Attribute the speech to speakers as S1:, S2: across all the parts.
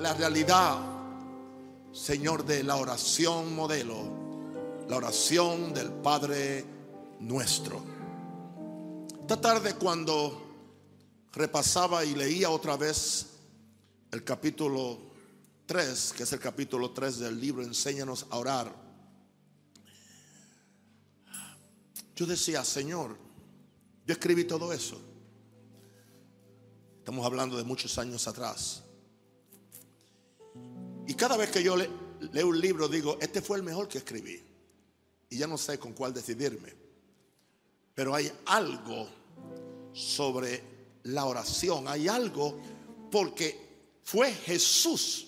S1: la realidad, Señor, de la oración modelo, la oración del Padre nuestro. Esta tarde cuando repasaba y leía otra vez el capítulo 3, que es el capítulo 3 del libro Enséñanos a orar, yo decía, Señor, yo escribí todo eso. Estamos hablando de muchos años atrás. Y cada vez que yo leo un libro digo, este fue el mejor que escribí. Y ya no sé con cuál decidirme. Pero hay algo sobre la oración. Hay algo porque fue Jesús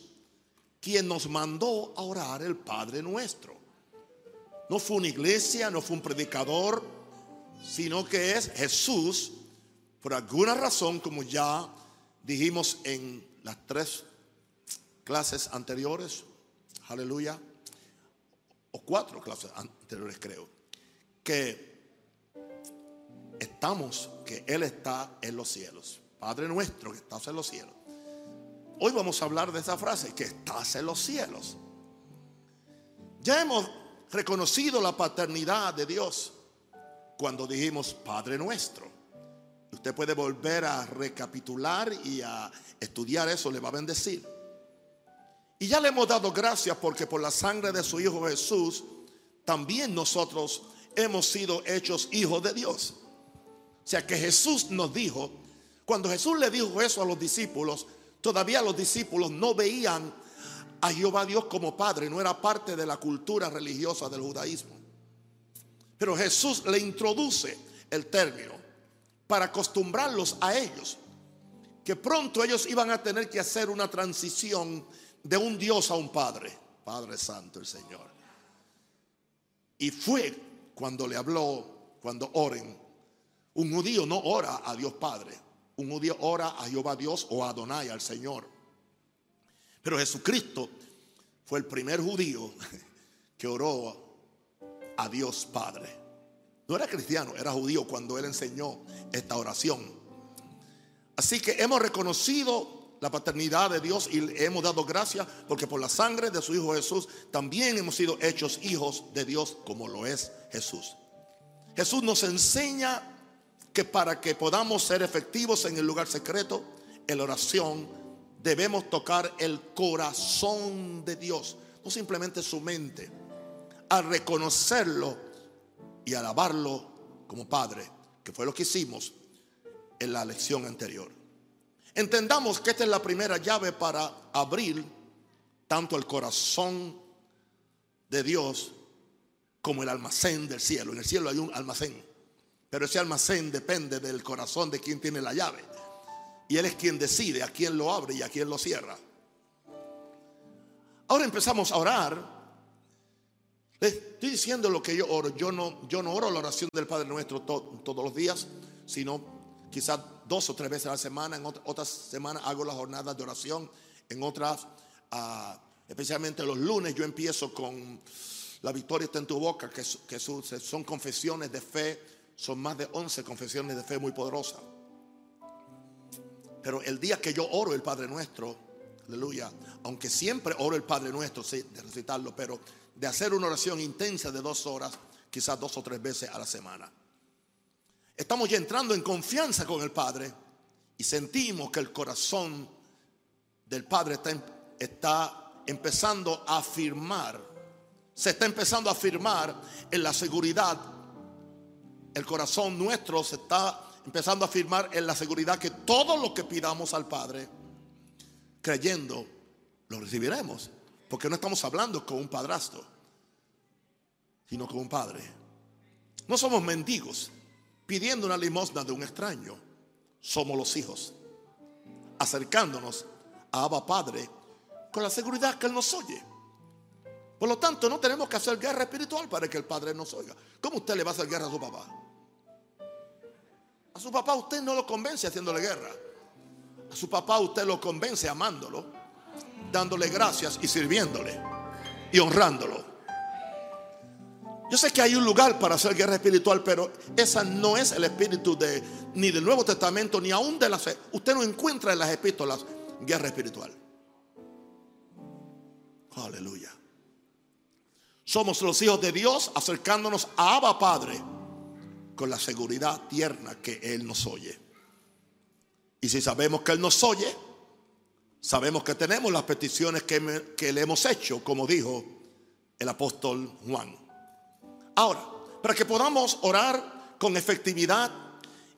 S1: quien nos mandó a orar el Padre nuestro. No fue una iglesia, no fue un predicador, sino que es Jesús, por alguna razón, como ya dijimos en las tres clases anteriores, aleluya, o cuatro clases anteriores creo, que estamos, que Él está en los cielos. Padre nuestro que estás en los cielos. Hoy vamos a hablar de esa frase, que estás en los cielos. Ya hemos reconocido la paternidad de Dios cuando dijimos Padre nuestro. Usted puede volver a recapitular y a estudiar eso, le va a bendecir. Y ya le hemos dado gracias porque por la sangre de su Hijo Jesús, también nosotros hemos sido hechos hijos de Dios. O sea que Jesús nos dijo, cuando Jesús le dijo eso a los discípulos, todavía los discípulos no veían a Jehová Dios como Padre, no era parte de la cultura religiosa del judaísmo. Pero Jesús le introduce el término para acostumbrarlos a ellos, que pronto ellos iban a tener que hacer una transición de un Dios a un Padre, Padre Santo el Señor. Y fue cuando le habló, cuando oren, un judío no ora a Dios Padre, un judío ora a Jehová Dios o a Adonai, al Señor. Pero Jesucristo fue el primer judío que oró a Dios Padre. No era cristiano, era judío cuando él enseñó esta oración. Así que hemos reconocido la paternidad de Dios y hemos dado gracias porque por la sangre de su Hijo Jesús también hemos sido hechos hijos de Dios como lo es Jesús. Jesús nos enseña que para que podamos ser efectivos en el lugar secreto, en la oración, debemos tocar el corazón de Dios, no simplemente su mente, al reconocerlo y alabarlo como Padre, que fue lo que hicimos en la lección anterior. Entendamos que esta es la primera llave para abrir tanto el corazón de Dios como el almacén del cielo. En el cielo hay un almacén, pero ese almacén depende del corazón de quien tiene la llave. Y Él es quien decide a quién lo abre y a quién lo cierra. Ahora empezamos a orar. estoy diciendo lo que yo oro. Yo no, yo no oro la oración del Padre Nuestro todos los días, sino quizás dos o tres veces a la semana, en otras semanas hago las jornadas de oración, en otras, ah, especialmente los lunes, yo empiezo con la victoria está en tu boca, que, que son confesiones de fe, son más de 11 confesiones de fe muy poderosas. Pero el día que yo oro el Padre Nuestro, aleluya, aunque siempre oro el Padre Nuestro, sí, de recitarlo, pero de hacer una oración intensa de dos horas, quizás dos o tres veces a la semana. Estamos ya entrando en confianza con el Padre y sentimos que el corazón del Padre está, em, está empezando a afirmar, se está empezando a afirmar en la seguridad. El corazón nuestro se está empezando a afirmar en la seguridad que todo lo que pidamos al Padre, creyendo, lo recibiremos. Porque no estamos hablando con un padrastro, sino con un padre. No somos mendigos pidiendo una limosna de un extraño. Somos los hijos, acercándonos a Abba Padre con la seguridad que Él nos oye. Por lo tanto, no tenemos que hacer guerra espiritual para que el Padre nos oiga. ¿Cómo usted le va a hacer guerra a su papá? A su papá usted no lo convence haciéndole guerra. A su papá usted lo convence amándolo, dándole gracias y sirviéndole y honrándolo. Yo sé que hay un lugar para hacer guerra espiritual, pero esa no es el espíritu de, ni del Nuevo Testamento, ni aún de la fe. Usted no encuentra en las epístolas guerra espiritual. Aleluya. Somos los hijos de Dios acercándonos a Abba Padre con la seguridad tierna que Él nos oye. Y si sabemos que Él nos oye, sabemos que tenemos las peticiones que le hemos hecho, como dijo el apóstol Juan. Ahora, para que podamos orar con efectividad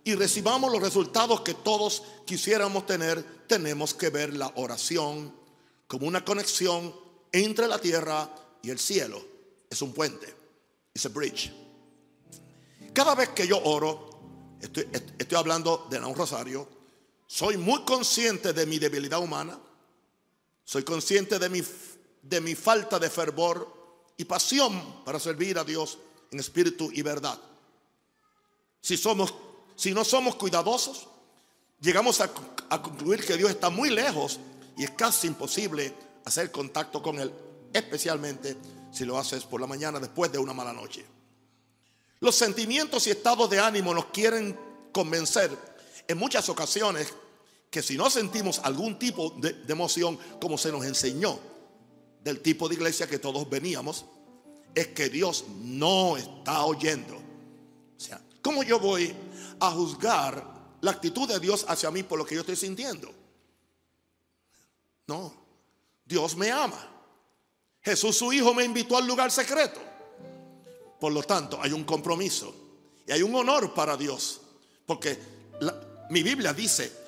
S1: y recibamos los resultados que todos quisiéramos tener, tenemos que ver la oración como una conexión entre la tierra y el cielo. Es un puente, es un bridge. Cada vez que yo oro, estoy, hablando de un rosario, soy muy consciente de mi debilidad humana, soy consciente de mi falta de fervor y pasión para servir a Dios en espíritu y verdad. Si, somos, si no somos cuidadosos, llegamos a, a concluir que Dios está muy lejos y es casi imposible hacer contacto con Él, especialmente si lo haces por la mañana después de una mala noche. Los sentimientos y estados de ánimo nos quieren convencer en muchas ocasiones que si no sentimos algún tipo de, de, emoción como se nos enseñó del tipo de iglesia que todos veníamos, es que Dios no está oyendo. O sea, ¿cómo yo voy a juzgar la actitud de Dios hacia mí por lo que yo estoy sintiendo? No, Dios me ama. Jesús su Hijo me invitó al lugar secreto. Por lo tanto, hay un compromiso y hay un honor para Dios. Porque mi Biblia dice,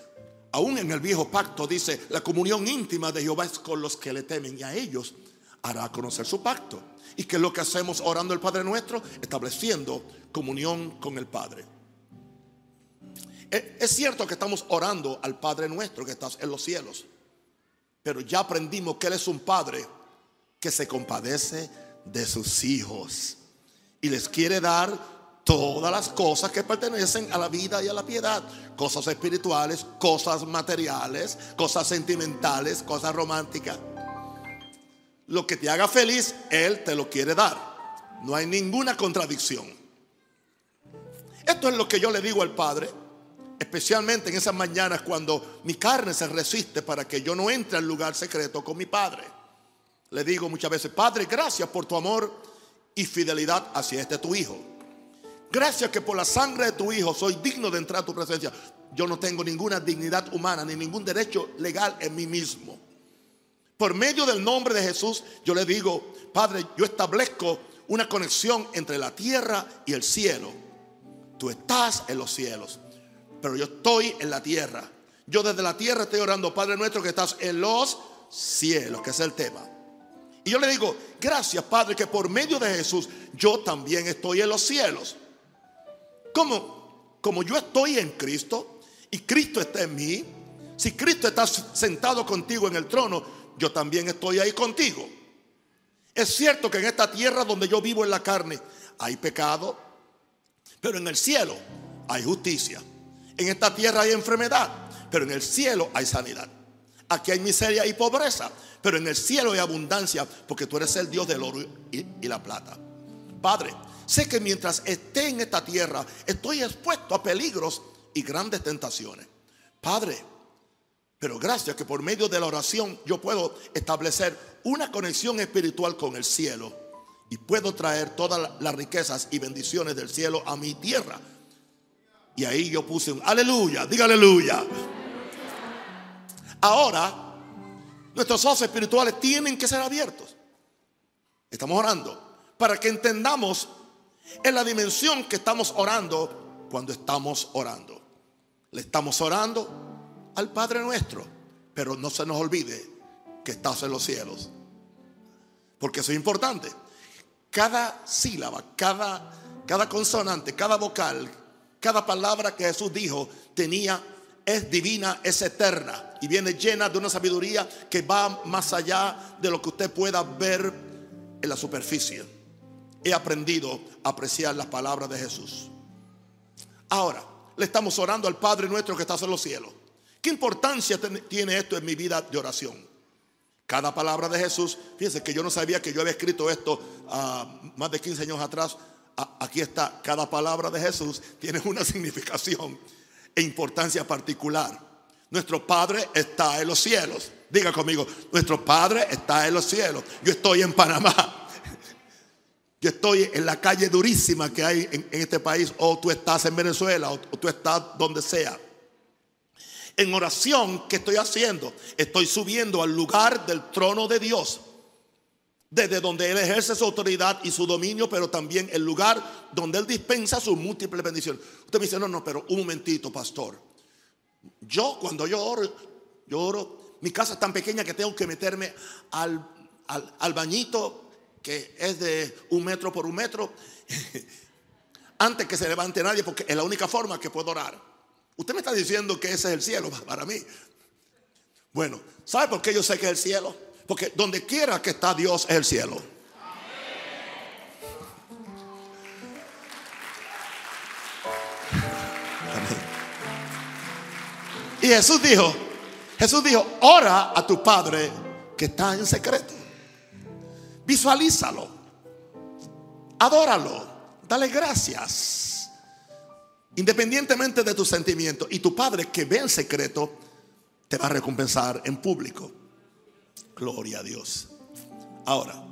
S1: aún en el viejo pacto dice, la comunión íntima de Jehová es con los que le temen y a ellos hará conocer su pacto. Y que es lo que hacemos orando el Padre nuestro, estableciendo comunión con el Padre. Es cierto que estamos orando al Padre nuestro que estás en los cielos, pero ya aprendimos que Él es un Padre que se compadece de sus hijos y les quiere dar todas las cosas que pertenecen a la vida y a la piedad. Cosas espirituales, cosas materiales, cosas sentimentales, cosas románticas. Lo que te haga feliz, Él te lo quiere dar. No hay ninguna contradicción. Esto es lo que yo le digo al Padre, especialmente en esas mañanas cuando mi carne se resiste para que yo no entre al lugar secreto con mi Padre. Le digo muchas veces, Padre, gracias por tu amor y fidelidad hacia este tu Hijo. Gracias que por la sangre de tu Hijo soy digno de entrar a tu presencia. Yo no tengo ninguna dignidad humana ni ningún derecho legal en mí mismo. Por medio del nombre de Jesús, yo le digo, Padre, yo establezco una conexión entre la tierra y el cielo. Tú estás en los cielos, pero yo estoy en la tierra. Yo desde la tierra estoy orando, Padre nuestro, que estás en los cielos, que es el tema. Y yo le digo, gracias Padre, que por medio de Jesús yo también estoy en los cielos. Como, yo estoy en Cristo y Cristo está en mí, si Cristo está sentado contigo en el trono, yo también estoy ahí contigo. Es cierto que en esta tierra donde yo vivo en la carne hay pecado, pero en el cielo hay justicia. En esta tierra hay enfermedad, pero en el cielo hay sanidad. Aquí hay miseria y pobreza, pero en el cielo hay abundancia, porque tú eres el Dios del oro y, y la plata. Padre, sé que mientras esté en esta tierra, estoy expuesto a peligros y grandes tentaciones. Padre, pero gracias que por medio de la oración yo puedo establecer una conexión espiritual con el cielo y puedo traer todas las riquezas y bendiciones del cielo a mi tierra. Y ahí yo puse un aleluya, diga aleluya. Ahora, nuestros ojos espirituales tienen que ser abiertos. Estamos orando para que entendamos en la dimensión que estamos orando cuando estamos orando. Le estamos orando al Padre nuestro, pero no se nos olvide que estás en los cielos. Porque eso es importante. Cada sílaba, cada, cada consonante, cada vocal, cada palabra que Jesús dijo tenía, es divina, es eterna y viene llena de una sabiduría que va más allá de lo que usted pueda ver en la superficie. He aprendido a apreciar las palabras de Jesús. Ahora, le estamos orando al Padre nuestro que está en los cielos. ¿Qué importancia tiene esto en mi vida de oración? Cada palabra de Jesús, fíjense que yo no sabía que yo había escrito esto uh, más de 15 años atrás. aquí está, cada palabra de Jesús tiene una significación e importancia particular. Nuestro Padre está en los cielos. Diga conmigo, nuestro Padre está en los cielos. Yo estoy en Panamá. Estoy en la calle durísima que hay en, este país, o tú estás en Venezuela, o, tú estás donde sea. En oración, ¿qué estoy haciendo? Estoy subiendo al lugar del trono de Dios, desde donde Él ejerce su autoridad y su dominio, pero también el lugar donde Él dispensa sus múltiples bendiciones. Usted me dice, no, no, pero un momentito, pastor. Yo cuando yo oro, yo oro, mi casa es tan pequeña que tengo que meterme al, al, al bañito que es de un metro por un metro, antes que se levante nadie, porque es la única forma que puedo orar. Usted me está diciendo que ese es el cielo para mí. Bueno, ¿sabe por qué yo sé que es el cielo? Porque donde quiera que está Dios es el cielo. Y Jesús dijo, Jesús dijo, ora a tu Padre que está en secreto. Visualízalo. Adóralo. Dale gracias. Independientemente de tus sentimientos. Y tu Padre que ve en secreto te va a recompensar en público. Gloria a Dios. Ahora.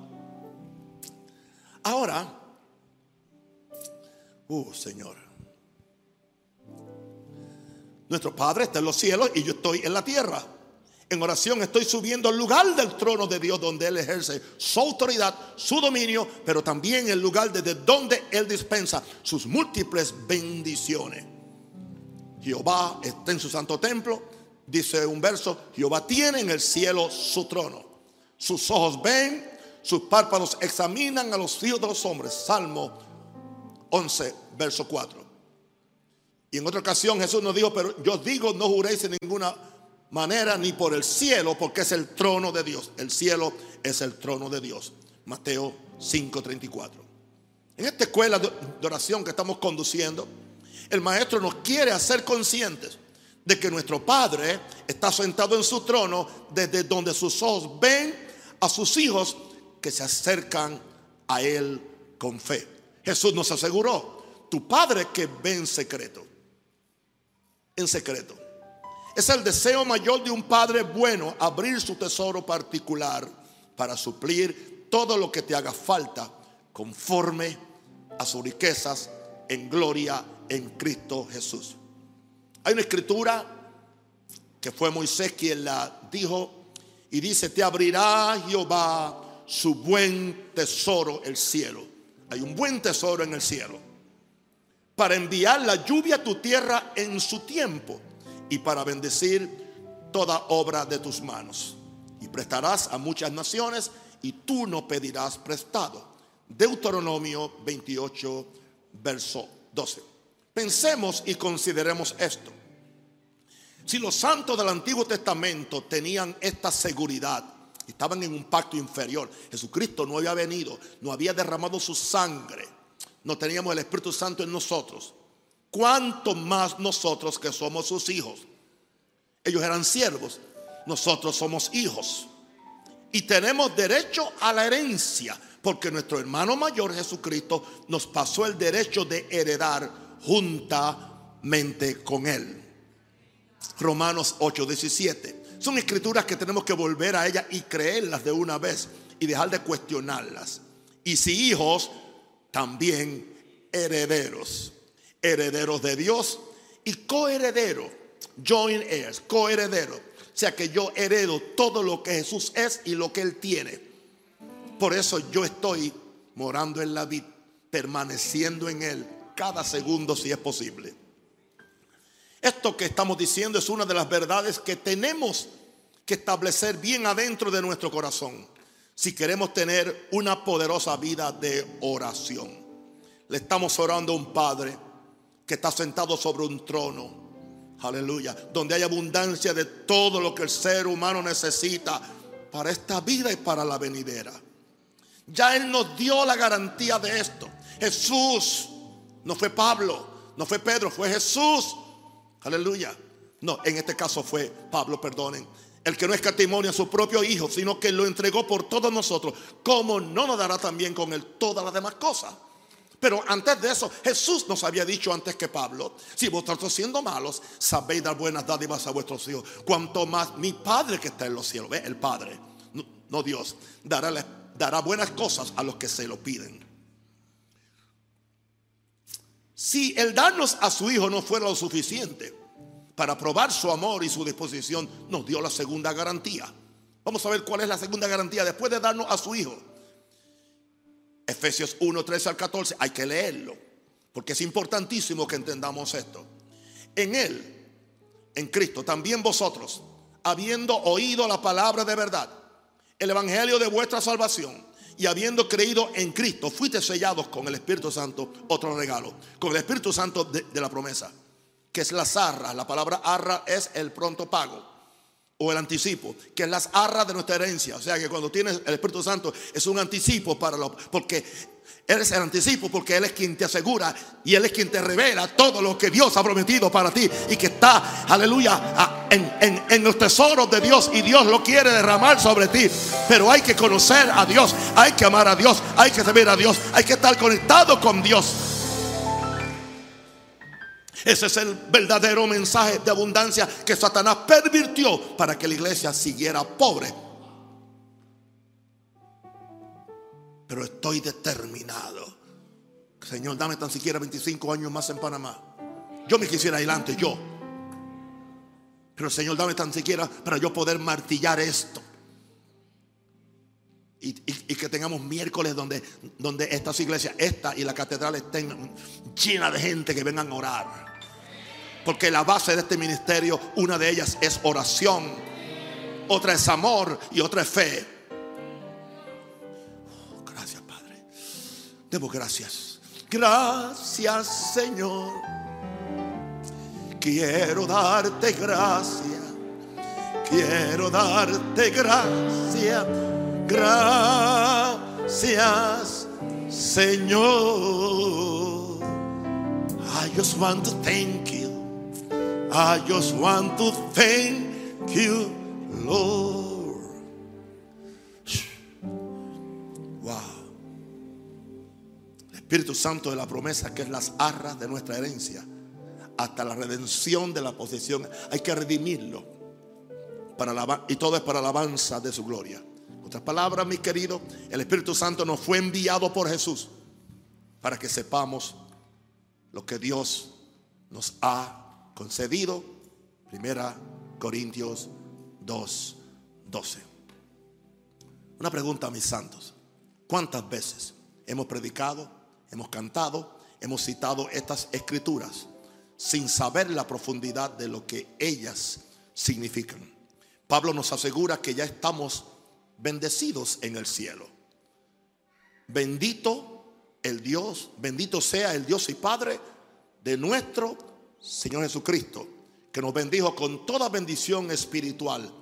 S1: Ahora. Uh, Señor. Nuestro Padre está en los cielos y yo estoy en la tierra. En oración estoy subiendo al lugar del trono de Dios donde Él ejerce su autoridad, su dominio, pero también el lugar desde donde Él dispensa sus múltiples bendiciones. Jehová está en su santo templo, dice un verso, Jehová tiene en el cielo su trono. Sus ojos ven, sus párpados examinan a los hijos de los hombres. Salmo 11, verso 4. Y en otra ocasión Jesús nos dijo, pero yo digo, no juréis en ninguna manera ni por el cielo, porque es el trono de Dios. El cielo es el trono de Dios. Mateo 5:34. En esta escuela de oración que estamos conduciendo, el maestro nos quiere hacer conscientes de que nuestro Padre está sentado en su trono desde donde sus ojos ven a sus hijos que se acercan a Él con fe. Jesús nos aseguró, tu Padre que ve en secreto, en secreto. Es el deseo mayor de un padre bueno abrir su tesoro particular para suplir todo lo que te haga falta conforme a sus riquezas en gloria en Cristo Jesús. Hay una escritura que fue Moisés quien la dijo y dice, te abrirá Jehová su buen tesoro, el cielo. Hay un buen tesoro en el cielo para enviar la lluvia a tu tierra en su tiempo y para bendecir toda obra de tus manos. Y prestarás a muchas naciones y tú no pedirás prestado. Deuteronomio 28, verso 12. Pensemos y consideremos esto. Si los santos del Antiguo Testamento tenían esta seguridad, estaban en un pacto inferior, Jesucristo no había venido, no había derramado su sangre, no teníamos el Espíritu Santo en nosotros cuánto más nosotros que somos sus hijos. Ellos eran siervos, nosotros somos hijos. Y tenemos derecho a la herencia, porque nuestro hermano mayor Jesucristo nos pasó el derecho de heredar juntamente con él. Romanos 8:17. Son escrituras que tenemos que volver a ellas y creerlas de una vez y dejar de cuestionarlas. Y si hijos, también herederos herederos de Dios y coheredero, joint heirs, coheredero. O sea que yo heredo todo lo que Jesús es y lo que Él tiene. Por eso yo estoy morando en la vida, permaneciendo en Él cada segundo si es posible. Esto que estamos diciendo es una de las verdades que tenemos que establecer bien adentro de nuestro corazón si queremos tener una poderosa vida de oración. Le estamos orando a un Padre que está sentado sobre un trono. Aleluya. Donde hay abundancia de todo lo que el ser humano necesita para esta vida y para la venidera. Ya Él nos dio la garantía de esto. Jesús, no fue Pablo, no fue Pedro, fue Jesús. Aleluya. No, en este caso fue Pablo, perdonen. El que no escatimó a su propio Hijo, sino que lo entregó por todos nosotros. ¿Cómo no nos dará también con él todas las demás cosas? Pero antes de eso, Jesús nos había dicho antes que Pablo, si vosotros siendo malos, sabéis dar buenas dádivas a vuestros hijos, cuanto más mi Padre que está en los cielos. El Padre, no, Dios, dará, dará buenas cosas a los que se lo piden. Si el darnos a su Hijo no fuera lo suficiente para probar su amor y su disposición, nos dio la segunda garantía. Vamos a ver cuál es la segunda garantía después de darnos a su Hijo. Efesios 1, 13 al 14, hay que leerlo, porque es importantísimo que entendamos esto. En Él, en Cristo, también vosotros, habiendo oído la palabra de verdad, el Evangelio de vuestra salvación, y habiendo creído en Cristo, fuiste sellados con el Espíritu Santo, otro regalo, con el Espíritu Santo de, la promesa, que es la zarra. La palabra arra es el pronto pago el anticipo, que es las arras de nuestra herencia. O sea que cuando tienes el Espíritu Santo es un anticipo para lo, porque eres el anticipo, porque Él es quien te asegura y Él es quien te revela todo lo que Dios ha prometido para ti y que está, aleluya, en, en los tesoros de Dios y Dios lo quiere derramar sobre ti. Pero hay que conocer a Dios, hay que amar a Dios, hay que saber a Dios, hay que estar conectado con Dios. Ese es el verdadero mensaje de abundancia que Satanás pervirtió para que la iglesia siguiera pobre. Pero estoy determinado. Señor, dame tan siquiera 25 años más en Panamá. Yo me quisiera adelante, yo. Pero Señor, dame tan siquiera para yo poder martillar esto. Y, que tengamos miércoles donde, donde estas iglesias, esta y la catedral estén llenas de gente que vengan a orar. Porque la base de este ministerio, una de ellas es oración, otra es amor y otra es fe. Gracias, Padre. Debo gracias. Gracias, Señor. Quiero darte gracias. Quiero darte gracias. Gracias, Señor. I just want to thank you. I just want to thank you, Lord. Wow. El Espíritu Santo de la promesa, que es las arras de nuestra herencia, hasta la redención de la posesión, hay que redimirlo. Para y todo es para la alabanza de su gloria. Otras palabras, mis queridos, el Espíritu Santo nos fue enviado por Jesús para que sepamos lo que Dios nos ha concedido. Primera Corintios 2, 12. Una pregunta a mis santos. ¿Cuántas veces hemos predicado, hemos cantado, hemos citado estas escrituras sin saber la profundidad de lo que ellas significan? Pablo nos asegura que ya estamos bendecidos en el cielo. Bendito el Dios, bendito sea el Dios y Padre de nuestro Señor Jesucristo, que nos bendijo con toda bendición espiritual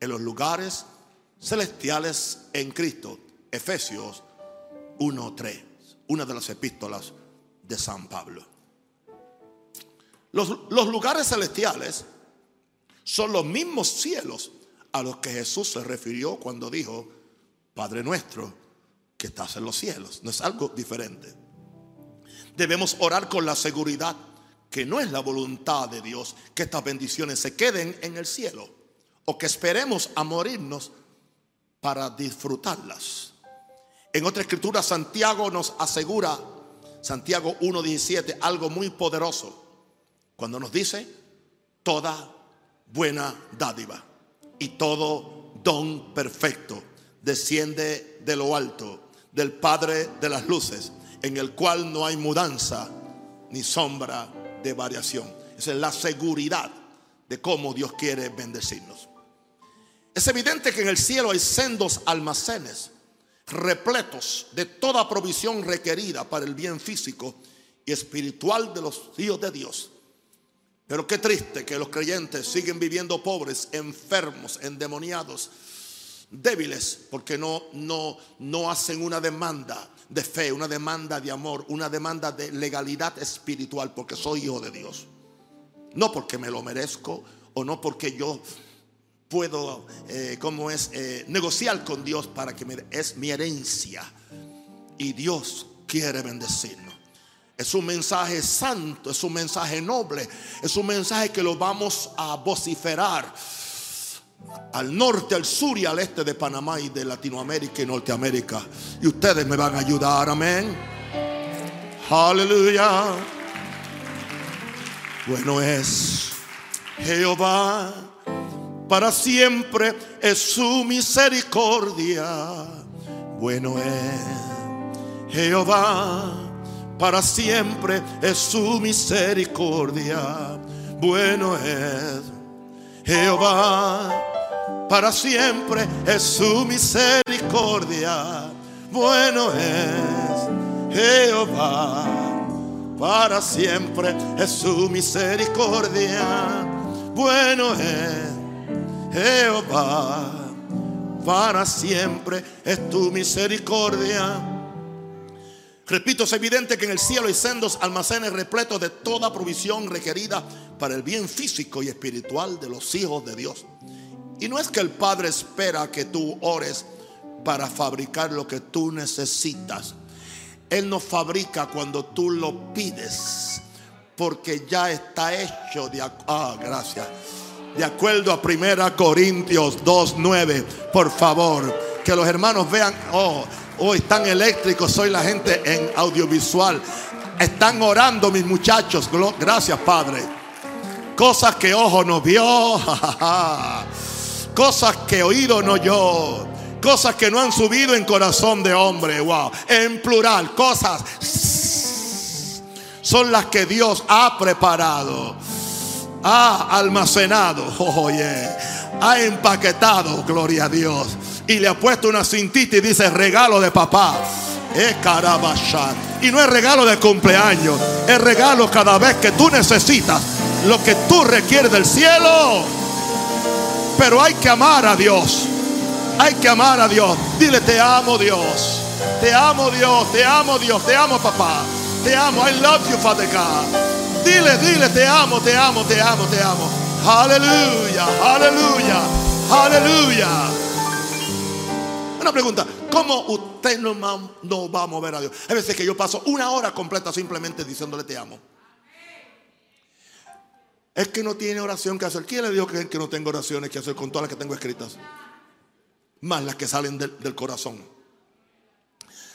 S1: en los lugares celestiales en Cristo. Efesios 1.3, una de las epístolas de San Pablo. Los, los lugares celestiales son los mismos cielos a los que Jesús se refirió cuando dijo, Padre nuestro que estás en los cielos. No es algo diferente. Debemos orar con la seguridad que no es la voluntad de Dios que estas bendiciones se queden en el cielo o que esperemos a morirnos para disfrutarlas. En otra escritura Santiago nos asegura, Santiago 1.17, algo muy poderoso, cuando nos dice, toda buena dádiva y todo don perfecto desciende de lo alto, del Padre de las Luces, en el cual no hay mudanza ni sombra de variación. Esa es la seguridad de cómo Dios quiere bendecirnos. Es evidente que en el cielo hay sendos almacenes repletos de toda provisión requerida para el bien físico y espiritual de los hijos de Dios. Pero qué triste que los creyentes siguen viviendo pobres, enfermos, endemoniados, débiles, porque no, no, no hacen una demanda de fe, una demanda de amor, una demanda de legalidad espiritual, porque soy hijo de Dios. No porque me lo merezco o no porque yo puedo, eh, como es, eh, negociar con Dios para que me, es mi herencia. Y Dios quiere bendecirnos. Es un mensaje santo, es un mensaje noble, es un mensaje que lo vamos a vociferar al norte, al sur y al este de Panamá y de Latinoamérica y Norteamérica. Y ustedes me van a ayudar, amén. Aleluya. Bueno es Jehová, para siempre es su misericordia. Bueno es Jehová, para siempre es su misericordia. Bueno es Jehová para siempre es su misericordia. Bueno es Jehová, para siempre es su misericordia. Bueno es Jehová, para siempre es tu misericordia. Repito, es evidente que en el cielo hay sendos almacenes repletos de toda provisión requerida para el bien físico y espiritual de los hijos de Dios. Y no es que el Padre espera que tú ores para fabricar lo que tú necesitas. Él no fabrica cuando tú lo pides, porque ya está hecho de ah, gracias. De acuerdo a 1 Corintios 2:9, por favor, que los hermanos vean, oh, hoy están eléctricos, soy la gente en audiovisual. Están orando mis muchachos. Gracias, Padre. Cosas que ojo no vio. Cosas que oído no yo. Cosas que no han subido en corazón de hombre. Wow. En plural. Cosas son las que Dios ha preparado. Ha almacenado. Oye. Ha empaquetado. Gloria a Dios. Y le ha puesto una cintita y dice regalo de papá. Es Y no es regalo de cumpleaños. Es regalo cada vez que tú necesitas lo que tú requieres del cielo. Pero hay que amar a Dios. Hay que amar a Dios. Dile, te amo Dios. Te amo Dios. Te amo Dios. Te amo papá. Te amo. I love you, Father God. Dile, dile, te amo, te amo, te amo, te amo. Aleluya, aleluya, aleluya. Pregunta, ¿cómo usted no, va a mover a Dios? Hay veces que yo paso una hora completa simplemente diciéndole te amo. Es que no tiene oración que hacer. ¿Quién le dijo que, no tengo oraciones que hacer con todas las que tengo escritas? Más las que salen del, corazón.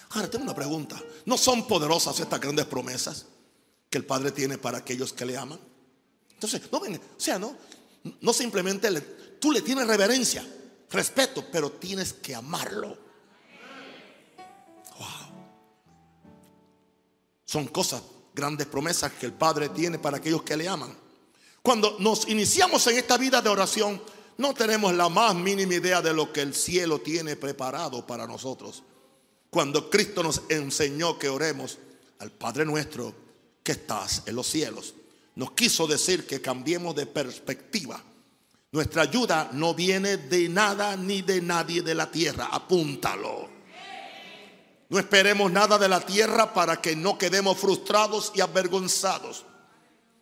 S1: Ahora tengo una pregunta. ¿No son poderosas estas grandes promesas que el Padre tiene para aquellos que le aman? Entonces, no ven, o sea, no, no simplemente le, tú le tienes reverencia, respeto, pero tienes que amarlo. Wow. Son cosas, grandes promesas que el Padre tiene para aquellos que le aman. Cuando nos iniciamos en esta vida de oración, no tenemos la más mínima idea de lo que el cielo tiene preparado para nosotros. Cuando Cristo nos enseñó que oremos al Padre nuestro que estás en los cielos, nos quiso decir que cambiemos de perspectiva. Nuestra ayuda no viene de nada ni de nadie de la tierra. Apúntalo. No esperemos nada de la tierra para que no quedemos frustrados y avergonzados.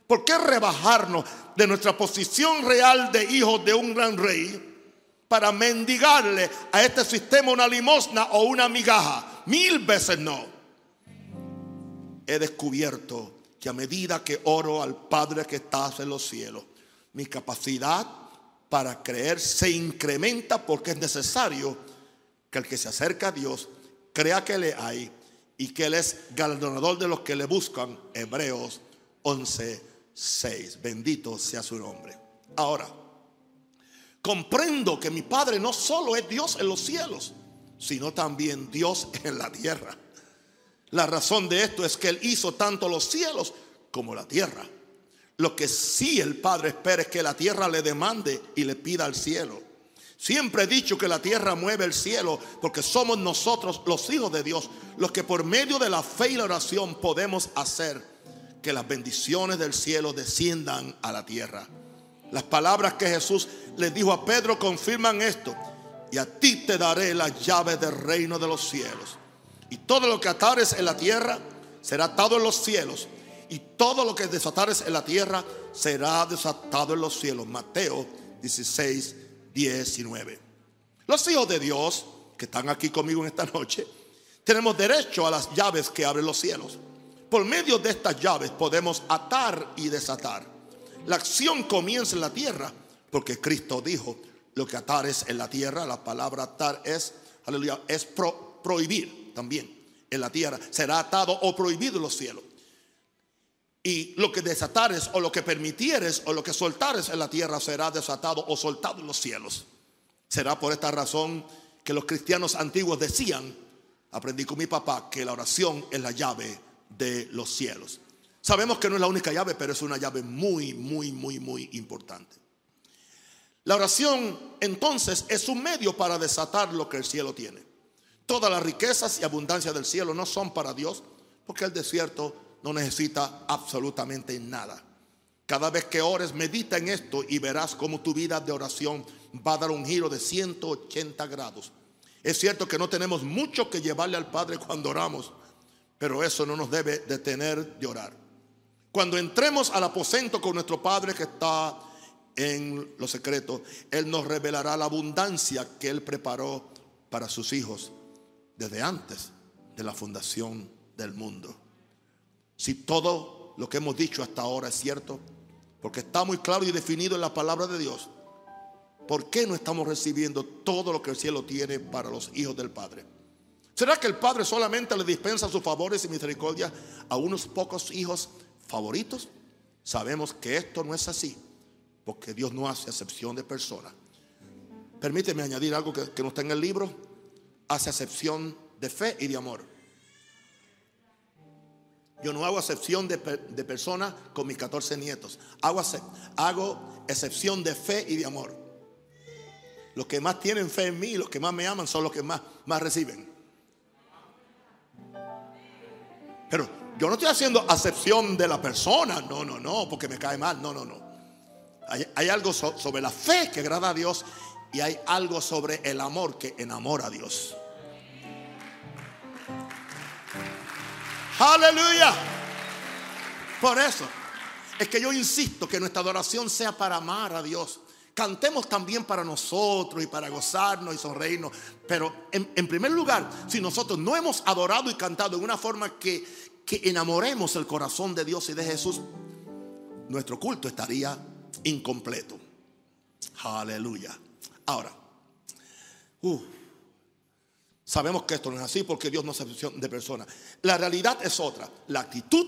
S1: ¿Por qué rebajarnos de nuestra posición real de hijos de un gran rey para mendigarle a este sistema una limosna o una migaja? Mil veces no. He descubierto que a medida que oro al Padre que está en los cielos, mi capacidad para creer se incrementa porque es necesario que el que se acerca a Dios crea que le hay y que Él es galardonador de los que le buscan. Hebreos 11. 6. Bendito sea su nombre. Ahora, comprendo que mi Padre no solo es Dios en los cielos, sino también Dios en la tierra. La razón de esto es que Él hizo tanto los cielos como la tierra. Lo que sí el Padre espera es que la tierra le demande y le pida al cielo. Siempre he dicho que la tierra mueve el cielo porque somos nosotros los hijos de Dios los que por medio de la fe y la oración podemos hacer que las bendiciones del cielo desciendan a la tierra. Las palabras que Jesús le dijo a Pedro confirman esto. Y a ti te daré las llaves del reino de los cielos. Y todo lo que atares en la tierra será atado en los cielos. Y todo lo que desatares en la tierra será desatado en los cielos. Mateo 16, 19. Los hijos de Dios que están aquí conmigo en esta noche, tenemos derecho a las llaves que abren los cielos. Por medio de estas llaves podemos atar y desatar. La acción comienza en la tierra, porque Cristo dijo, lo que atar es en la tierra, la palabra atar es, aleluya, es prohibir también en la tierra. Será atado o prohibido en los cielos. Y lo que desatares o lo que permitieres o lo que soltares en la tierra será desatado o soltado en los cielos. Será por esta razón que los cristianos antiguos decían, aprendí con mi papá, que la oración es la llave de los cielos. Sabemos que no es la única llave, pero es una llave muy, muy, muy, muy importante. La oración entonces es un medio para desatar lo que el cielo tiene. Todas las riquezas y abundancia del cielo no son para Dios, porque el desierto no necesita absolutamente nada. Cada vez que ores, medita en esto y verás cómo tu vida de oración va a dar un giro de 180 grados. Es cierto que no tenemos mucho que llevarle al Padre cuando oramos, pero eso no nos debe detener de orar. Cuando entremos al aposento con nuestro Padre que está en los secretos, Él nos revelará la abundancia que Él preparó para sus hijos desde antes de la fundación del mundo. Si todo lo que hemos dicho hasta ahora es cierto, porque está muy claro y definido en la palabra de Dios, ¿por qué no estamos recibiendo todo lo que el cielo tiene para los hijos del Padre? ¿Será que el Padre solamente le dispensa sus favores y misericordia a unos pocos hijos favoritos? Sabemos que esto no es así, porque Dios no hace excepción de personas. Permíteme añadir algo que, que no está en el libro. Hace excepción de fe y de amor. Yo no hago excepción de, personas con mis 14 nietos. Hago, excepción de fe y de amor. Los que más tienen fe en mí los que más me aman son los que más, más reciben. Pero yo no estoy haciendo acepción de la persona. No, no, no, porque me cae mal. No, no, no. Hay, algo sobre la fe que agrada a Dios y hay algo sobre el amor que enamora a Dios. Aleluya. Por eso es que yo insisto que nuestra adoración sea para amar a Dios. Cantemos también para nosotros y para gozarnos y sonreírnos. Pero en, primer lugar, si nosotros no hemos adorado y cantado en una forma que, que enamoremos el corazón de Dios y de Jesús, nuestro culto estaría incompleto. Aleluya. Ahora, uh, Sabemos que esto no es así porque Dios no es excepción de persona. La realidad es otra. La actitud,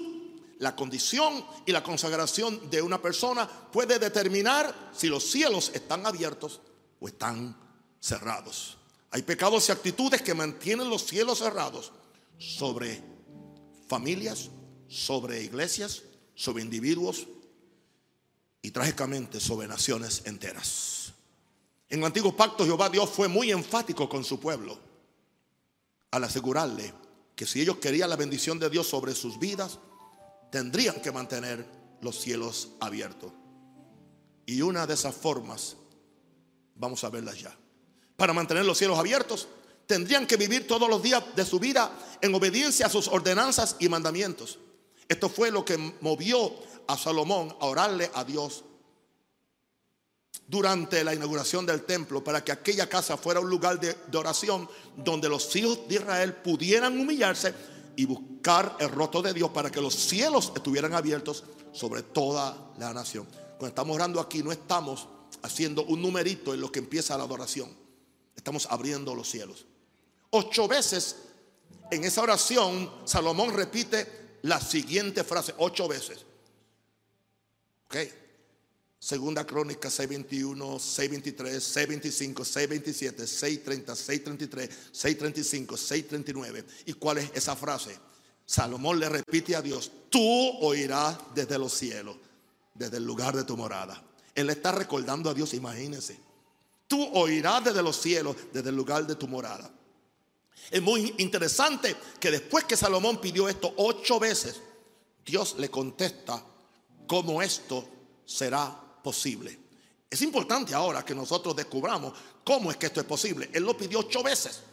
S1: la condición y la consagración de una persona puede determinar si los cielos están abiertos o están cerrados. Hay pecados y actitudes que mantienen los cielos cerrados sobre familias, sobre iglesias, sobre individuos y trágicamente sobre naciones enteras. En el antiguo pacto Jehová Dios fue muy enfático con su pueblo al asegurarle que si ellos querían la bendición de Dios sobre sus vidas, tendrían que mantener los cielos abiertos. Y una de esas formas, vamos a verlas ya. Para mantener los cielos abiertos, tendrían que vivir todos los días de su vida en obediencia a sus ordenanzas y mandamientos. Esto fue lo que movió a Salomón a orarle a Dios durante la inauguración del templo para que aquella casa fuera un lugar de, oración donde los hijos de Israel pudieran humillarse y buscar el rostro de Dios para que los cielos estuvieran abiertos sobre toda la nación. Cuando estamos orando aquí no estamos haciendo un numerito en lo que empieza la adoración. Estamos abriendo los cielos. Ocho veces en esa oración Salomón repite la siguiente frase, ocho veces. ¿Ok? Segunda Crónica 621, 623, 625, 627, 630, 633, 635, 639. ¿Y cuál es esa frase? Salomón le repite a Dios, tú oirás desde los cielos, desde el lugar de tu morada. Él está recordando a Dios, imagínense. Tú oirás desde los cielos, desde el lugar de tu morada. Es muy interesante que después que Salomón pidió esto ocho veces, Dios le contesta cómo esto será posible. Es importante ahora que nosotros descubramos cómo es que esto es posible. Él lo pidió ocho veces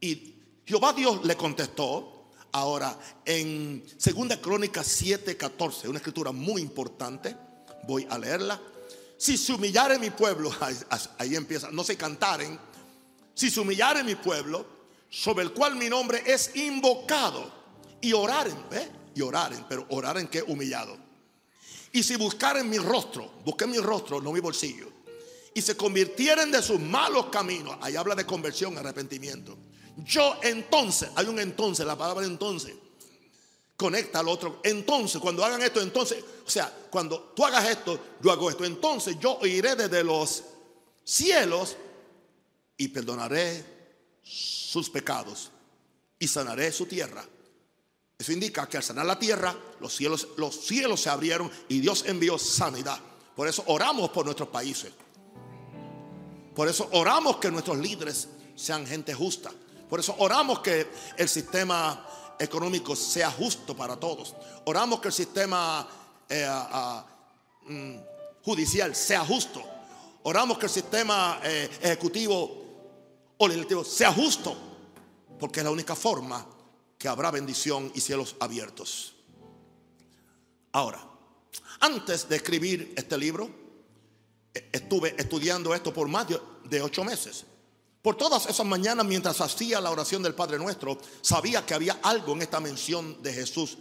S1: y Jehová Dios le contestó. Ahora, en Segunda Crónica 7:14, una escritura muy importante, voy a leerla. Si se humillare mi pueblo, ahí, empieza, no se cantaren. Si se humillare mi pueblo, sobre el cual mi nombre es invocado, y oraren, y oraren, pero orar en qué humillado. Y si buscaren mi rostro, busquen mi rostro, no mi bolsillo, y se convirtieren de sus malos caminos, ahí habla de conversión, arrepentimiento. Yo entonces, hay un entonces, la palabra entonces, conecta al otro. Entonces, cuando hagan esto, entonces, o sea, cuando tú hagas esto, yo hago esto. Entonces yo iré desde los cielos y perdonaré sus pecados y sanaré su tierra. Eso indica que al sanar la tierra, los cielos, los cielos se abrieron y Dios envió sanidad. Por eso oramos por nuestros países. Por eso oramos que nuestros líderes sean gente justa. Por eso oramos que el sistema económico sea justo para todos. Oramos que el sistema eh, mm, judicial sea justo. Oramos que el sistema eh, ejecutivo o legislativo sea justo. Porque es la única forma que habrá bendición y cielos abiertos. Ahora, antes de escribir este libro, e-, estuve estudiando esto por más de ocho meses. Por todas esas mañanas, mientras hacía la oración del Padre Nuestro, sabía que había algo en esta mención de Jesús,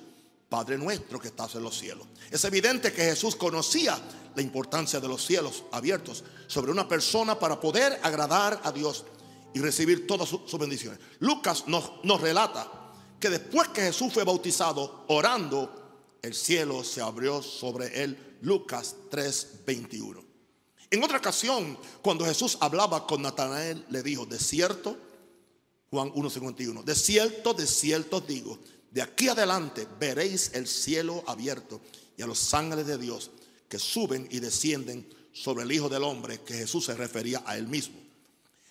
S1: Padre Nuestro que estás en los cielos. Es evidente que Jesús conocía la importancia de los cielos abiertos sobre una persona para poder agradar a Dios y recibir todas sus bendiciones. Lucas nos, nos relata que después que Jesús fue bautizado, orando, el cielo se abrió sobre él. Lucas 3:21. En otra ocasión, cuando Jesús hablaba con Natanael, le dijo, de cierto, Juan 1.51, de cierto, de cierto digo, de aquí adelante veréis el cielo abierto y a los ángeles de Dios que suben y descienden sobre el Hijo del Hombre, que Jesús se refería a él mismo.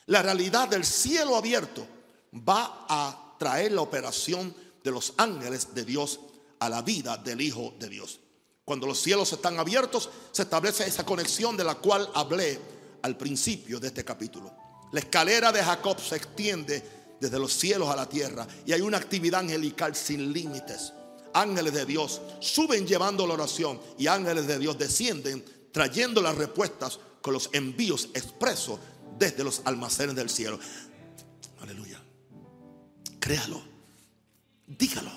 S1: La realidad del cielo abierto va a traer la operación de los ángeles de Dios a la vida del Hijo de Dios. Cuando los cielos están abiertos, se establece esa conexión de la cual hablé al principio de este capítulo. La escalera de Jacob se extiende desde los cielos a la tierra y hay una actividad angelical sin límites. Ángeles de Dios suben llevando la oración y ángeles de Dios descienden trayendo las respuestas con los envíos expresos desde los almacenes del cielo. Aleluya. Créalo. Dígalo.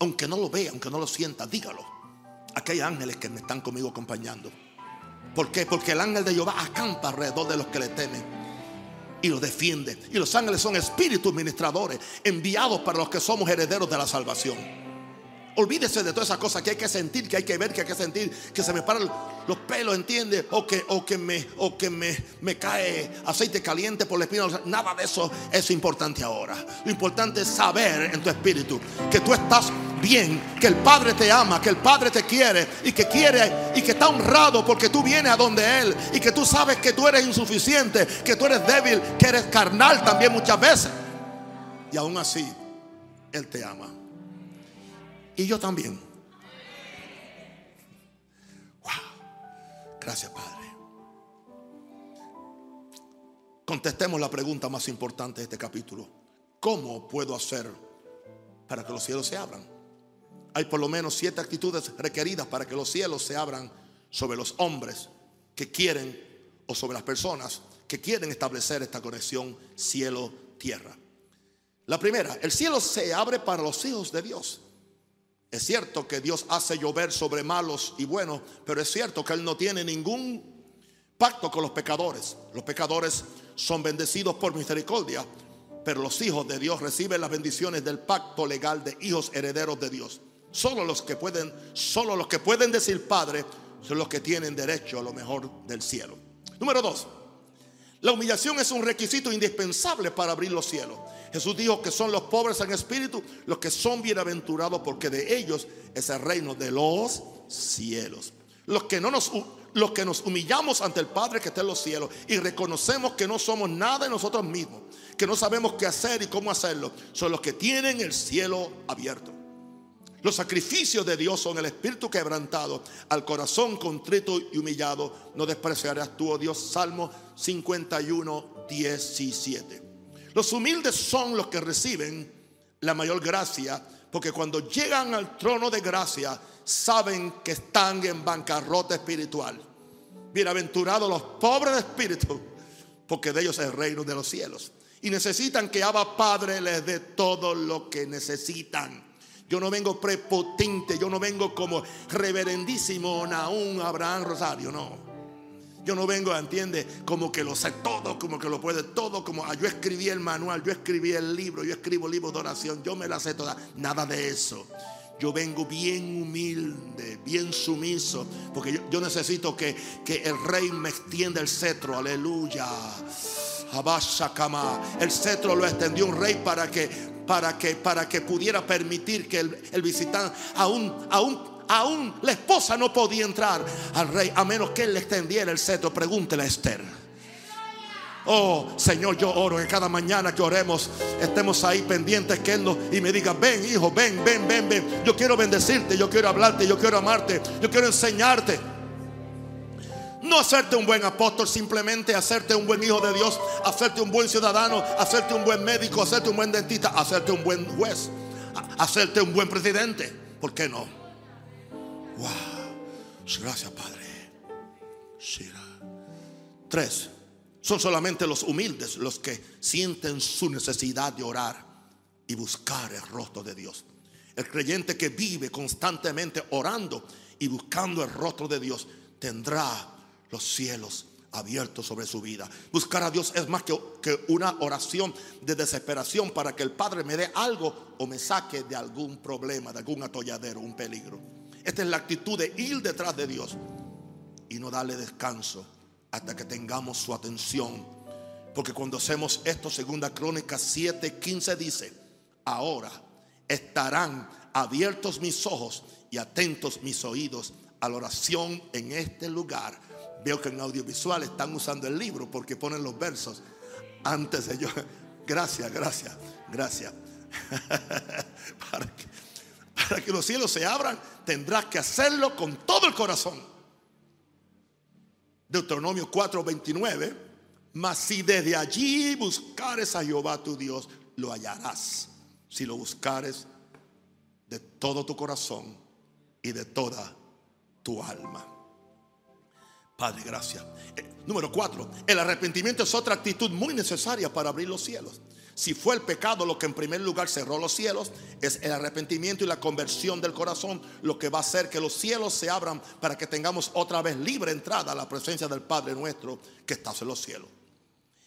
S1: Aunque no lo vea, aunque no lo sienta, dígalo. Aquí hay ángeles que me están conmigo acompañando. ¿Por qué? Porque el ángel de Jehová acampa alrededor de los que le temen y los defiende. Y los ángeles son espíritus ministradores enviados para los que somos herederos de la salvación. Olvídese de todas esas cosas que hay que sentir, que hay que ver, que hay que sentir, que se me paran los pelos, ¿entiende? O que, o que, me, o que me, me cae aceite caliente por la espina. Nada de eso es importante ahora. Lo importante es saber en tu espíritu que tú estás bien, que el Padre te ama, que el Padre te quiere y que quiere y que está honrado porque tú vienes a donde Él y que tú sabes que tú eres insuficiente, que tú eres débil, que eres carnal también muchas veces. Y aún así, Él te ama. Y yo también. Wow. Gracias, Padre. Contestemos la pregunta más importante de este capítulo. ¿Cómo puedo hacer para que los cielos se abran? Hay por lo menos siete actitudes requeridas para que los cielos se abran sobre los hombres que quieren o sobre las personas que quieren establecer esta conexión cielo-tierra. La primera, el cielo se abre para los hijos de Dios. Es cierto que Dios hace llover sobre malos y buenos, pero es cierto que Él no tiene ningún pacto con los pecadores. Los pecadores son bendecidos por misericordia, pero los hijos de Dios reciben las bendiciones del pacto legal de hijos herederos de Dios. Solo los que pueden, solo los que pueden decir Padre son los que tienen derecho a lo mejor del cielo. Número dos, la humillación es un requisito indispensable para abrir los cielos. Jesús dijo que son los pobres en espíritu los que son bienaventurados porque de ellos es el reino de los cielos. Los que, no nos, los que nos humillamos ante el Padre que está en los cielos y reconocemos que no somos nada de nosotros mismos, que no sabemos qué hacer y cómo hacerlo, son los que tienen el cielo abierto. Los sacrificios de Dios son el espíritu quebrantado, al corazón contrito y humillado, no despreciarás tú, oh Dios. Salmo 51, 17. Los humildes son los que reciben la mayor gracia, porque cuando llegan al trono de gracia, saben que están en bancarrota espiritual. Bienaventurados los pobres de espíritu, porque de ellos es el reino de los cielos. Y necesitan que Abba Padre les dé todo lo que necesitan. Yo no vengo prepotente, yo no vengo como reverendísimo Naún Abraham Rosario, no. Yo no vengo, entiende, como que lo sé todo, como que lo puede todo, como ah, yo escribí el manual, yo escribí el libro, yo escribo libros de oración, yo me la sé toda. Nada de eso. Yo vengo bien humilde, bien sumiso, porque yo, necesito que, que, el rey me extienda el cetro, aleluya. El cetro lo extendió un rey para que, para que, para que pudiera permitir que el, el visitante, aún, aún aún la esposa no podía entrar al rey a menos que él le extendiera el cetro. Pregúntele a Esther. Oh Señor, yo oro que cada mañana que oremos estemos ahí pendientes que Él nos y me diga, ven hijo, ven, ven, ven, ven. Yo quiero bendecirte, yo quiero hablarte, yo quiero amarte, yo quiero enseñarte. No hacerte un buen apóstol, simplemente hacerte un buen hijo de Dios, hacerte un buen ciudadano, hacerte un buen médico, hacerte un buen dentista, hacerte un buen juez, hacerte un buen presidente. ¿Por qué no? Wow. Gracias, Padre. Tres. Son solamente los humildes los que sienten su necesidad de orar y buscar el rostro de Dios. El creyente que vive constantemente orando y buscando el rostro de Dios tendrá los cielos abiertos sobre su vida. Buscar a Dios es más que, que, una oración de desesperación para que el Padre me dé algo o me saque de algún problema, de algún atolladero, un peligro. Esta es la actitud de ir detrás de Dios y no darle descanso hasta que tengamos su atención. Porque cuando hacemos esto, segunda crónica 7, 15 dice, ahora estarán abiertos mis ojos y atentos mis oídos a la oración en este lugar. Veo que en audiovisual están usando el libro porque ponen los versos antes de yo. Gracias, gracias, gracias. para, que, para que los cielos se abran, tendrás que hacerlo con todo el corazón. Deuteronomio 4:29, mas si desde allí buscares a Jehová tu Dios, lo hallarás. Si lo buscares de todo tu corazón y de toda tu alma. Padre, gracias. Eh, número cuatro, el arrepentimiento es otra actitud muy necesaria para abrir los cielos. Si fue el pecado lo que en primer lugar cerró los cielos, es el arrepentimiento y la conversión del corazón lo que va a hacer que los cielos se abran para que tengamos otra vez libre entrada a la presencia del Padre nuestro que está en los cielos.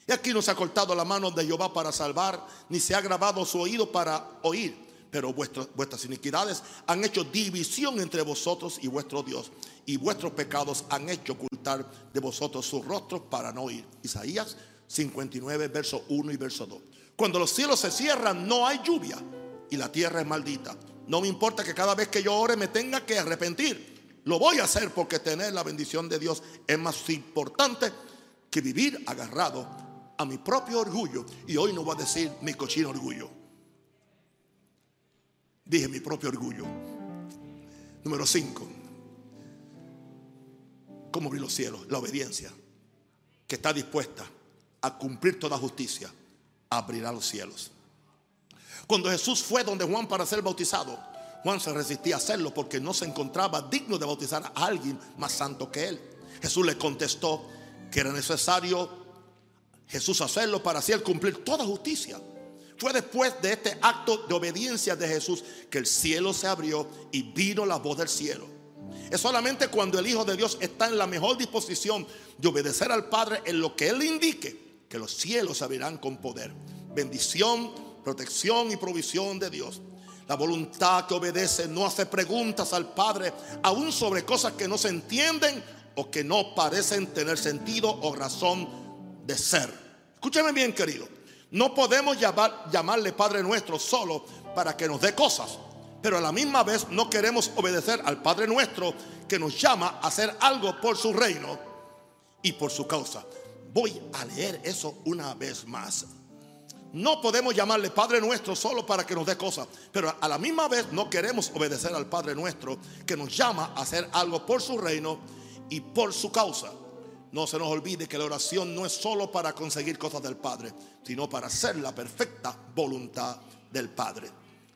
S1: Y aquí no se ha cortado la mano de Jehová para salvar, ni se ha grabado su oído para oír. Pero vuestras iniquidades han hecho división entre vosotros y vuestro Dios. Y vuestros pecados han hecho ocultar de vosotros sus rostros para no oír. Isaías 59, verso 1 y verso 2. Cuando los cielos se cierran, no hay lluvia y la tierra es maldita. No me importa que cada vez que yo ore me tenga que arrepentir. Lo voy a hacer porque tener la bendición de Dios es más importante que vivir agarrado a mi propio orgullo. Y hoy no voy a decir mi cochino orgullo. Dije mi propio orgullo. Número 5. ¿Cómo abrir los cielos? La obediencia. Que está dispuesta a cumplir toda justicia abrirá los cielos. Cuando Jesús fue donde Juan para ser bautizado, Juan se resistía a hacerlo porque no se encontraba digno de bautizar a alguien más santo que él. Jesús le contestó que era necesario Jesús hacerlo para así cumplir toda justicia. Fue después de este acto de obediencia de Jesús que el cielo se abrió y vino la voz del cielo. Es solamente cuando el Hijo de Dios está en la mejor disposición de obedecer al Padre en lo que Él le indique que los cielos abrirán con poder. Bendición, protección y provisión de Dios. La voluntad que obedece no hace preguntas al Padre, aún sobre cosas que no se entienden o que no parecen tener sentido o razón de ser. Escúcheme bien, querido. No podemos llamar, llamarle Padre nuestro solo para que nos dé cosas, pero a la misma vez no queremos obedecer al Padre nuestro que nos llama a hacer algo por su reino y por su causa. Voy a leer eso una vez más. No podemos llamarle Padre nuestro solo para que nos dé cosas, pero a la misma vez no queremos obedecer al Padre nuestro que nos llama a hacer algo por su reino y por su causa. No se nos olvide que la oración no es solo para conseguir cosas del Padre, sino para hacer la perfecta voluntad del Padre.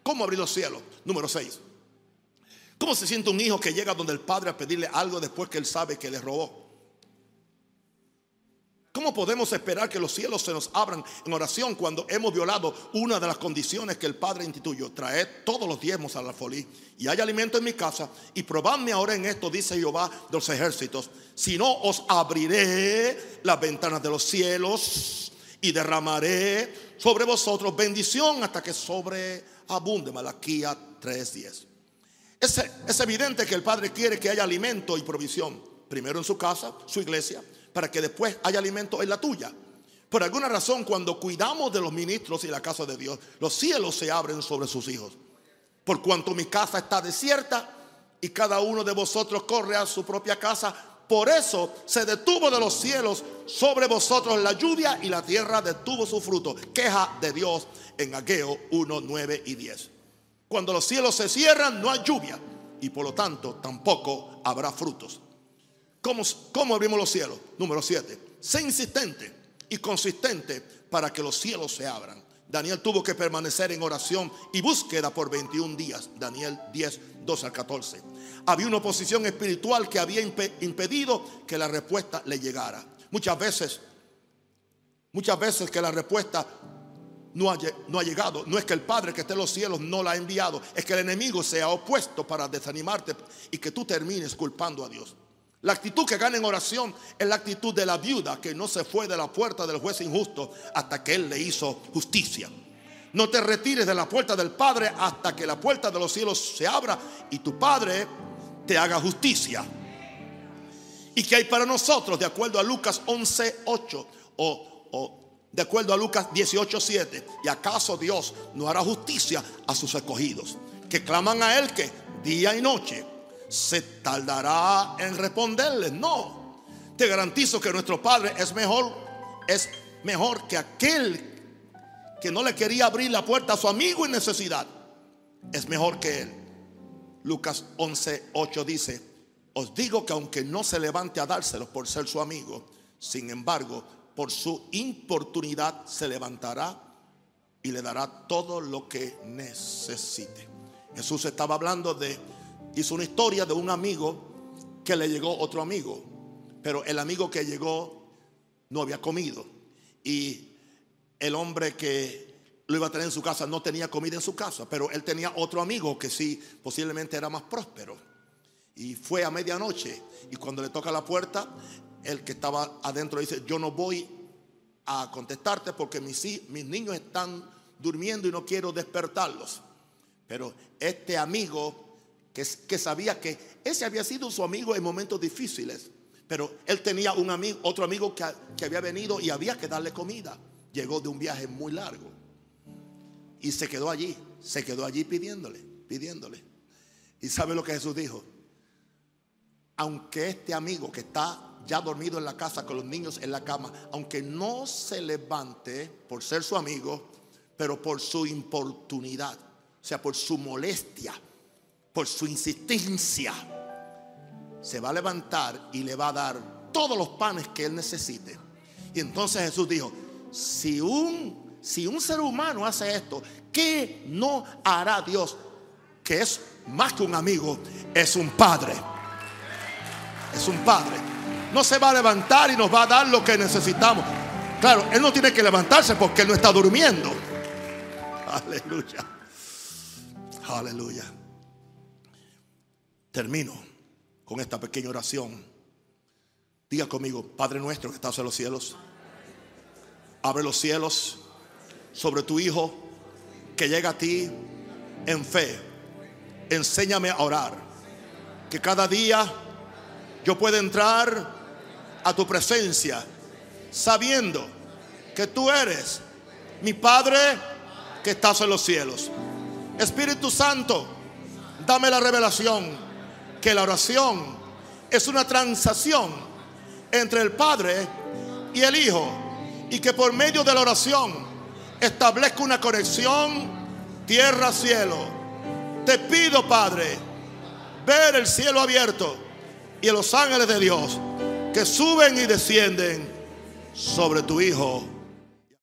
S1: ¿Cómo abrir los cielos? Número 6. ¿Cómo se siente un hijo que llega donde el padre a pedirle algo después que él sabe que le robó? ¿Cómo podemos esperar que los cielos se nos abran en oración cuando hemos violado una de las condiciones que el Padre instituyó? Traed todos los diezmos al alfolí y hay alimento en mi casa y probadme ahora en esto, dice Jehová de los ejércitos. Si no, os abriré las ventanas de los cielos y derramaré sobre vosotros bendición hasta que sobreabunde. Malaquía 3:10. Es, es evidente que el Padre quiere que haya alimento y provisión, primero en su casa, su iglesia para que después haya alimento en la tuya. Por alguna razón, cuando cuidamos de los ministros y la casa de Dios, los cielos se abren sobre sus hijos. Por cuanto mi casa está desierta y cada uno de vosotros corre a su propia casa, por eso se detuvo de los cielos sobre vosotros la lluvia y la tierra detuvo su fruto. Queja de Dios en Ageo 1, 9 y 10. Cuando los cielos se cierran, no hay lluvia y por lo tanto tampoco habrá frutos. ¿Cómo, abrimos los cielos? Número 7. Sé insistente y consistente para que los cielos se abran. Daniel tuvo que permanecer en oración y búsqueda por 21 días. Daniel 10, 12 al 14. Había una oposición espiritual que había impedido que la respuesta le llegara. Muchas veces, muchas veces que la respuesta no ha, llegado. No es que el Padre que está en los cielos no la ha enviado. Es que el enemigo se ha opuesto para desanimarte y que tú termines culpando a Dios. La actitud que gana en oración es la actitud de la viuda que no se fue de la puerta del juez injusto hasta que él le hizo justicia. No te retires de la puerta del Padre hasta que la puerta de los cielos se abra y tu Padre te haga justicia. ¿Y que hay para nosotros de acuerdo a Lucas 11, 8 o, o de acuerdo a Lucas 18, 7? ¿Y acaso Dios no hará justicia a sus escogidos? Que claman a Él que día y noche se tardará en responderles. No, te garantizo que nuestro Padre es mejor, es mejor que aquel que no le quería abrir la puerta a su amigo en necesidad. Es mejor que él. Lucas 11, 8 dice, os digo que aunque no se levante a dárselos por ser su amigo, sin embargo, por su importunidad se levantará y le dará todo lo que necesite. Jesús estaba hablando de hizo una historia de un amigo que le llegó otro amigo, pero el amigo que llegó no había comido y el hombre que lo iba a tener en su casa no tenía comida en su casa, pero él tenía otro amigo que sí, posiblemente era más próspero. Y fue a medianoche y cuando le toca la puerta, el que estaba adentro dice, yo no voy a contestarte porque mis, mis niños están durmiendo y no quiero despertarlos. Pero este amigo que, sabía que ese había sido su amigo en momentos difíciles. Pero él tenía un amigo, otro amigo que, había venido y había que darle comida. Llegó de un viaje muy largo. Y se quedó allí, se quedó allí pidiéndole, pidiéndole. ¿Y sabe lo que Jesús dijo? Aunque este amigo que está ya dormido en la casa con los niños en la cama, aunque no se levante por ser su amigo, pero por su importunidad, o sea, por su molestia, por su insistencia, se va a levantar y le va a dar todos los panes que él necesite. Y entonces Jesús dijo, si un, si un ser humano hace esto, ¿qué no hará Dios? Que es más que un amigo, es un padre. Es un padre. No se va a levantar y nos va a dar lo que necesitamos. Claro, Él no tiene que levantarse porque Él no está durmiendo. Aleluya. Aleluya. Termino con esta pequeña oración. Diga conmigo, Padre nuestro que estás en los cielos, abre los cielos sobre tu Hijo que llega a ti en fe. Enséñame a orar. Que cada día yo pueda entrar a tu presencia sabiendo que tú eres mi Padre que estás en los cielos. Espíritu Santo, dame la revelación que la oración es una transacción entre el Padre y el Hijo y que por medio de la oración establezca una conexión tierra-cielo. Te pido, Padre, ver el cielo abierto y los ángeles de Dios que suben y descienden sobre tu Hijo